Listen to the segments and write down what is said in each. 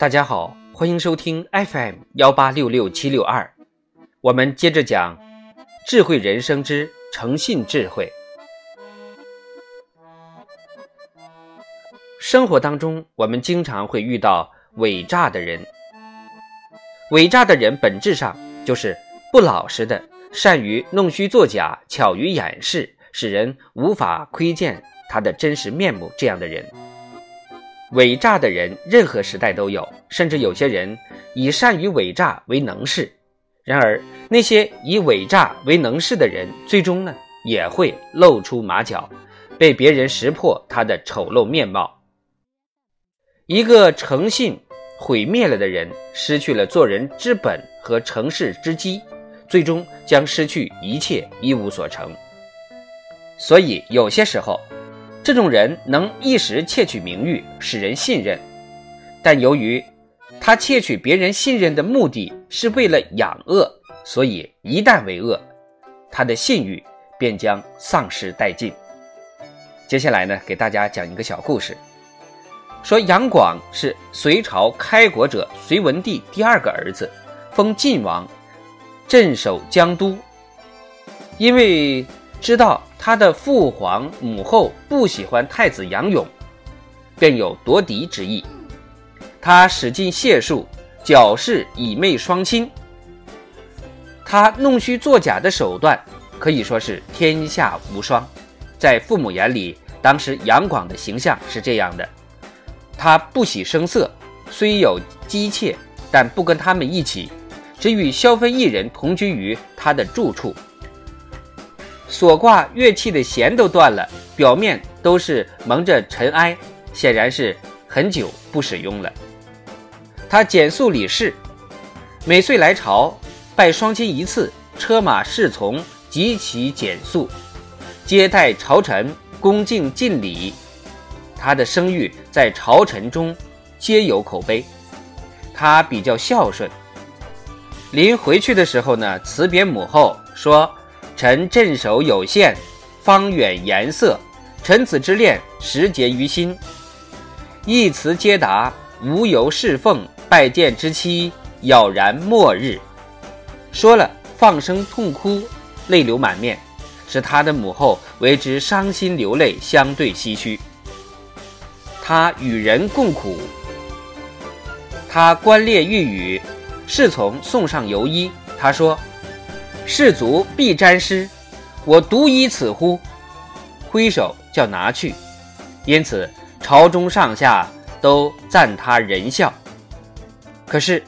大家好，欢迎收听 FM 幺八六六七六二。我们接着讲智慧人生之诚信智慧。生活当中，我们经常会遇到伪诈的人。伪诈的人本质上就是不老实的，善于弄虚作假、巧于掩饰，使人无法窥见他的真实面目。这样的人。伪诈的人，任何时代都有，甚至有些人以善于伪诈为能事。然而，那些以伪诈为能事的人，最终呢也会露出马脚，被别人识破他的丑陋面貌。一个诚信毁灭了的人，失去了做人之本和成事之基，最终将失去一切，一无所成。所以，有些时候。这种人能一时窃取名誉，使人信任，但由于他窃取别人信任的目的是为了养恶，所以一旦为恶，他的信誉便将丧失殆尽。接下来呢，给大家讲一个小故事，说杨广是隋朝开国者隋文帝第二个儿子，封晋王，镇守江都，因为。知道他的父皇母后不喜欢太子杨勇，便有夺嫡之意。他使尽解数，矫饰以媚双亲。他弄虚作假的手段可以说是天下无双。在父母眼里，当时杨广的形象是这样的：他不喜声色，虽有姬妾，但不跟他们一起，只与萧妃一人同居于他的住处。所挂乐器的弦都断了，表面都是蒙着尘埃，显然是很久不使用了。他简素礼事，每岁来朝拜双亲一次，车马侍从极其简素，接待朝臣恭敬尽礼。他的声誉在朝臣中皆有口碑。他比较孝顺，临回去的时候呢，辞别母后说。臣镇守有限，方远颜色，臣子之恋，时结于心。一词皆答，无由侍奉，拜见之期，杳然末日。说了，放声痛哭，泪流满面，使他的母后为之伤心流泪，相对唏嘘。他与人共苦，他官猎御宇，侍从送上游衣，他说。士卒必沾湿，我独以此乎？挥手叫拿去。因此朝中上下都赞他仁孝。可是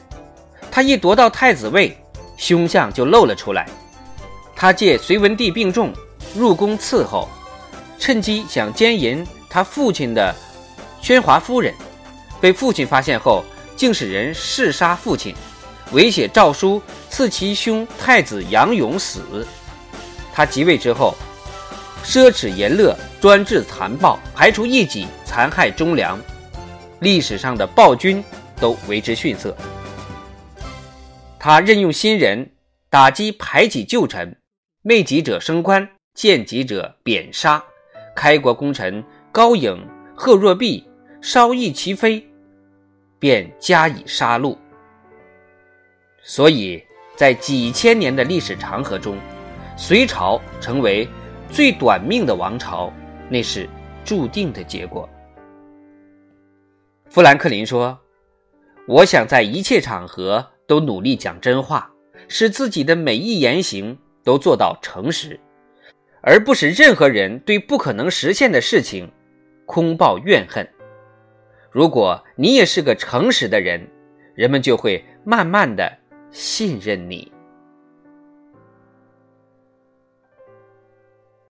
他一夺到太子位，凶相就露了出来。他借隋文帝病重，入宫伺候，趁机想奸淫他父亲的宣华夫人，被父亲发现后，竟使人弑杀父亲。伪写诏书赐其兄太子杨勇死。他即位之后，奢侈淫乐，专制残暴，排除异己，残害忠良。历史上的暴君都为之逊色。他任用新人，打击排挤旧臣，媚己者升官，见己者贬杀。开国功臣高颖、贺若弼稍易其妃，便加以杀戮。所以在几千年的历史长河中，隋朝成为最短命的王朝，那是注定的结果。富兰克林说：“我想在一切场合都努力讲真话，使自己的每一言行都做到诚实，而不使任何人对不可能实现的事情空抱怨恨。如果你也是个诚实的人，人们就会慢慢的。”信任你。